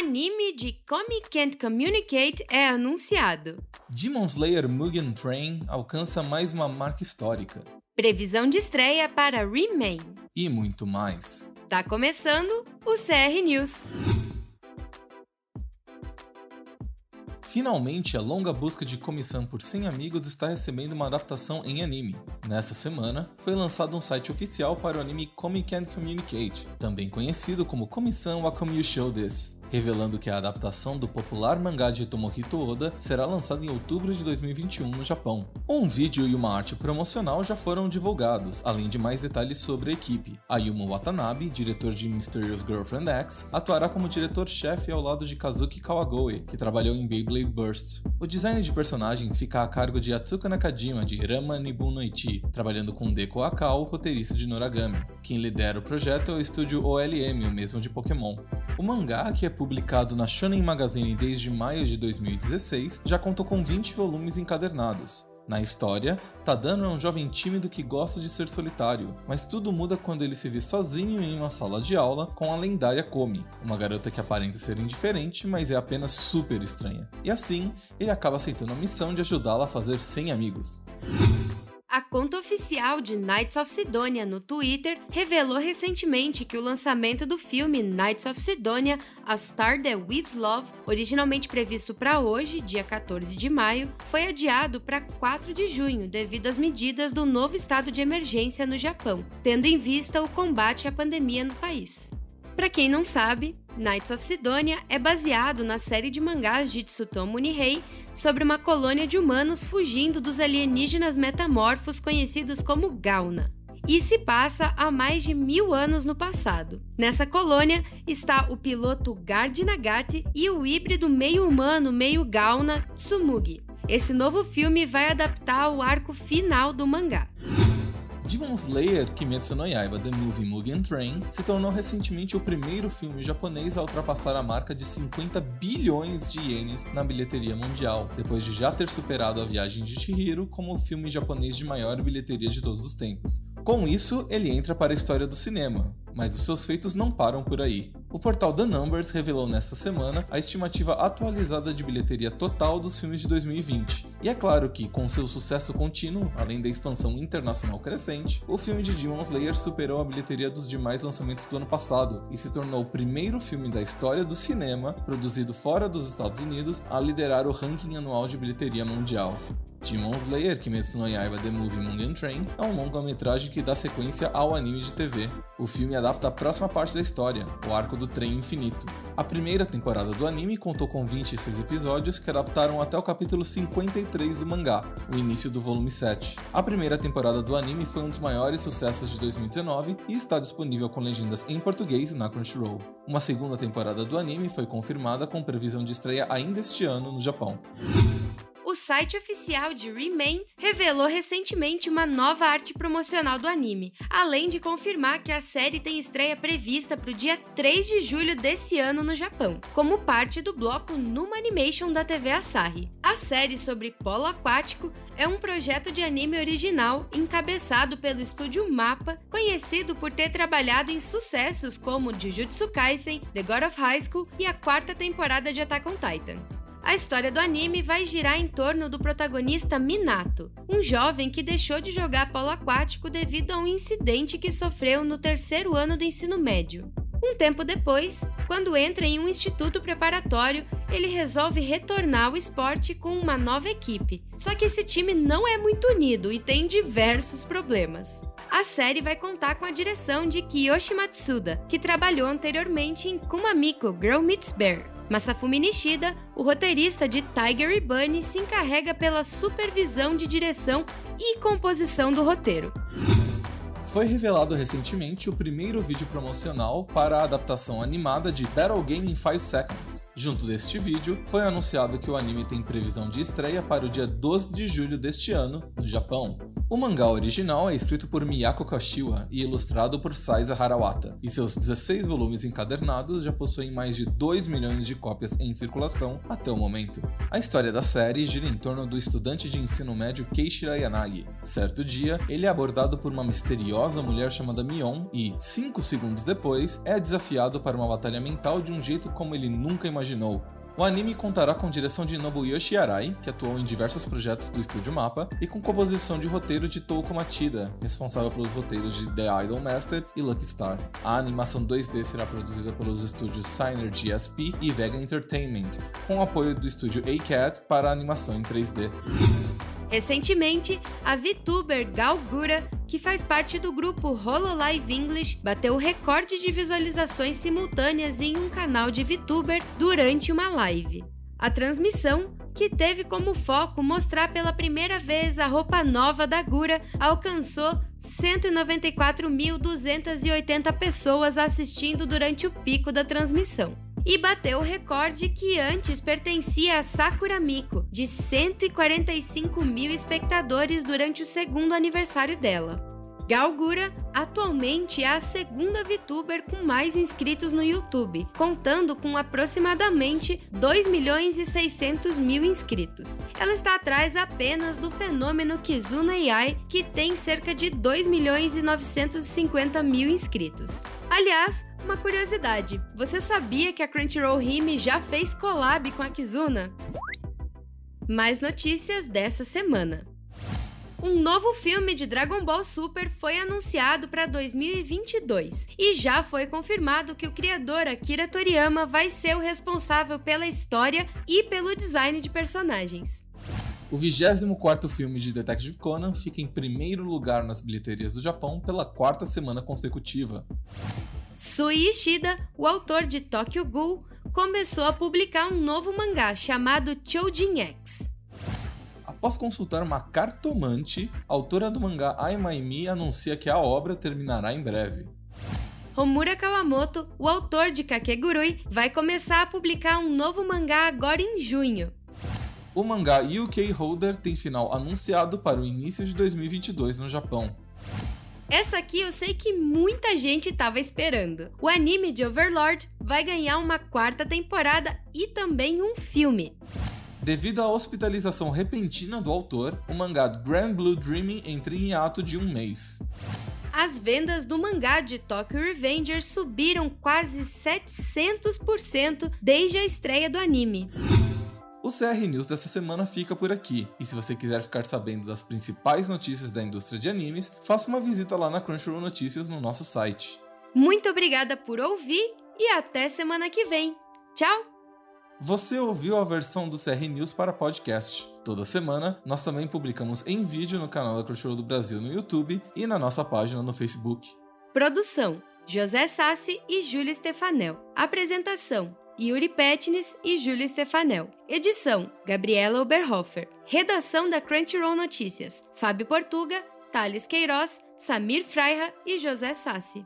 Anime de Comic Can't Communicate é anunciado. Demon Slayer Mugen Train alcança mais uma marca histórica. Previsão de estreia para Remain. E muito mais. Tá começando o CR News. Finalmente, a longa busca de comissão por 100 amigos está recebendo uma adaptação em anime. Nessa semana, foi lançado um site oficial para o anime Comic Can't Communicate, também conhecido como Comissão You Show This revelando que a adaptação do popular mangá de Tomohito Oda será lançada em outubro de 2021 no Japão. Um vídeo e uma arte promocional já foram divulgados, além de mais detalhes sobre a equipe. Ayumu Watanabe, diretor de Mysterious Girlfriend X, atuará como diretor-chefe ao lado de Kazuki Kawagoe, que trabalhou em Beyblade Burst. O design de personagens fica a cargo de Atsuka Nakajima, de Rama Nibun trabalhando com Deko Akao, roteirista de Noragami. Quem lidera o projeto é o estúdio OLM, o mesmo de Pokémon. O mangá, que é publicado na Shonen Magazine desde maio de 2016, já contou com 20 volumes encadernados. Na história, Tadano é um jovem tímido que gosta de ser solitário, mas tudo muda quando ele se vê sozinho em uma sala de aula com a lendária Komi, uma garota que aparenta ser indiferente, mas é apenas super estranha. E assim, ele acaba aceitando a missão de ajudá-la a fazer 100 amigos. A conta oficial de Knights of Sidonia no Twitter revelou recentemente que o lançamento do filme Knights of Sidonia, A Star That Weaves Love, originalmente previsto para hoje, dia 14 de maio, foi adiado para 4 de junho devido às medidas do novo estado de emergência no Japão, tendo em vista o combate à pandemia no país. Para quem não sabe, Knights of Sidonia é baseado na série de mangás de Tsutomu Nihei sobre uma colônia de humanos fugindo dos alienígenas metamorfos conhecidos como Gauna. E se passa há mais de mil anos no passado. Nessa colônia está o piloto Gard Nagati e o híbrido meio humano, meio Gauna, Tsumugi. Esse novo filme vai adaptar o arco final do mangá. Demon Slayer Kimetsu no Yaiba The Movie Mugen Train se tornou recentemente o primeiro filme japonês a ultrapassar a marca de 50 bilhões de ienes na bilheteria mundial, depois de já ter superado A Viagem de Chihiro como o filme japonês de maior bilheteria de todos os tempos. Com isso, ele entra para a história do cinema, mas os seus feitos não param por aí. O portal The Numbers revelou nesta semana a estimativa atualizada de bilheteria total dos filmes de 2020. E é claro que, com seu sucesso contínuo, além da expansão internacional crescente, o filme de Demon Slayer superou a bilheteria dos demais lançamentos do ano passado e se tornou o primeiro filme da história do cinema produzido fora dos Estados Unidos a liderar o ranking anual de bilheteria mundial. Demon Slayer Kimetsu no Yaiba The Movie Mugen Train é um longa-metragem que dá sequência ao anime de TV. O filme adapta a próxima parte da história, o arco do trem infinito. A primeira temporada do anime contou com 26 episódios que adaptaram até o capítulo 53 do mangá, o início do volume 7. A primeira temporada do anime foi um dos maiores sucessos de 2019 e está disponível com legendas em português na Crunchyroll. Uma segunda temporada do anime foi confirmada com previsão de estreia ainda este ano no Japão site oficial de Remain revelou recentemente uma nova arte promocional do anime, além de confirmar que a série tem estreia prevista para o dia 3 de julho desse ano no Japão, como parte do bloco Numa Animation da TV Asahi. A série sobre polo aquático é um projeto de anime original encabeçado pelo estúdio Mapa, conhecido por ter trabalhado em sucessos como Jujutsu Kaisen, The God of High School e a quarta temporada de Attack on Titan. A história do anime vai girar em torno do protagonista Minato, um jovem que deixou de jogar polo aquático devido a um incidente que sofreu no terceiro ano do ensino médio. Um tempo depois, quando entra em um instituto preparatório, ele resolve retornar ao esporte com uma nova equipe. Só que esse time não é muito unido e tem diversos problemas. A série vai contar com a direção de Kiyoshi Matsuda, que trabalhou anteriormente em Kumamiko Girl Meets Bear. Masafumi Nishida, o roteirista de Tiger e Bunny, se encarrega pela supervisão de direção e composição do roteiro. Foi revelado recentemente o primeiro vídeo promocional para a adaptação animada de Battle Game in 5 Seconds. Junto deste vídeo, foi anunciado que o anime tem previsão de estreia para o dia 12 de julho deste ano, no Japão. O mangá original é escrito por Miyako Kashiwa e ilustrado por Saiza Harawata, e seus 16 volumes encadernados já possuem mais de 2 milhões de cópias em circulação até o momento. A história da série gira em torno do estudante de ensino médio Keishira Yanagi. Certo dia, ele é abordado por uma misteriosa mulher chamada Mion e, 5 segundos depois, é desafiado para uma batalha mental de um jeito como ele nunca imaginou, o anime contará com direção de Nobuyoshi Arai, que atuou em diversos projetos do estúdio Mapa, e com composição de roteiro de Touko Machida, responsável pelos roteiros de The Idol Master e Lucky Star. A animação 2D será produzida pelos estúdios Signer GSP e Vega Entertainment, com apoio do estúdio A-Cat para a animação em 3D. Recentemente, a VTuber Gal Gura, que faz parte do grupo Hololive English, bateu o recorde de visualizações simultâneas em um canal de VTuber durante uma live. A transmissão, que teve como foco mostrar pela primeira vez a roupa nova da Gura, alcançou 194.280 pessoas assistindo durante o pico da transmissão e bateu o recorde que antes pertencia a Sakura Miko, de 145 mil espectadores durante o segundo aniversário dela. Galgura atualmente é a segunda VTuber com mais inscritos no YouTube, contando com aproximadamente 2 milhões e 600 mil inscritos. Ela está atrás apenas do fenômeno Kizuna AI, que tem cerca de 2 milhões e 950 mil inscritos. Aliás, uma curiosidade, você sabia que a Crunchyroll Hime já fez collab com a Kizuna? Mais notícias dessa semana. Um novo filme de Dragon Ball Super foi anunciado para 2022 e já foi confirmado que o criador Akira Toriyama vai ser o responsável pela história e pelo design de personagens. O 24º filme de Detective Conan fica em primeiro lugar nas bilheterias do Japão pela quarta semana consecutiva. Sui Ishida, o autor de Tokyo Ghoul, começou a publicar um novo mangá chamado Choujin X. Após consultar uma cartomante, a autora do mangá Aimaimi anuncia que a obra terminará em breve. Homura Kawamoto, o autor de Kakegurui, vai começar a publicar um novo mangá agora em junho. O mangá UK Holder tem final anunciado para o início de 2022 no Japão. Essa aqui eu sei que muita gente estava esperando. O anime de Overlord vai ganhar uma quarta temporada e também um filme. Devido à hospitalização repentina do autor, o mangá Grand Blue Dreaming entra em ato de um mês. As vendas do mangá de Tokyo Revengers subiram quase 700% desde a estreia do anime. O CR News dessa semana fica por aqui, e se você quiser ficar sabendo das principais notícias da indústria de animes, faça uma visita lá na Crunchyroll Notícias no nosso site. Muito obrigada por ouvir e até semana que vem. Tchau! Você ouviu a versão do CR News para podcast. Toda semana, nós também publicamos em vídeo no canal da Crunchyroll do Brasil no YouTube e na nossa página no Facebook. Produção: José Sassi e Júlia Stefanel. Apresentação: Yuri Petnis e Júlia Stefanel. Edição: Gabriela Oberhofer. Redação da Crunchyroll Notícias: Fábio Portuga, Thales Queiroz, Samir Freira e José Sassi.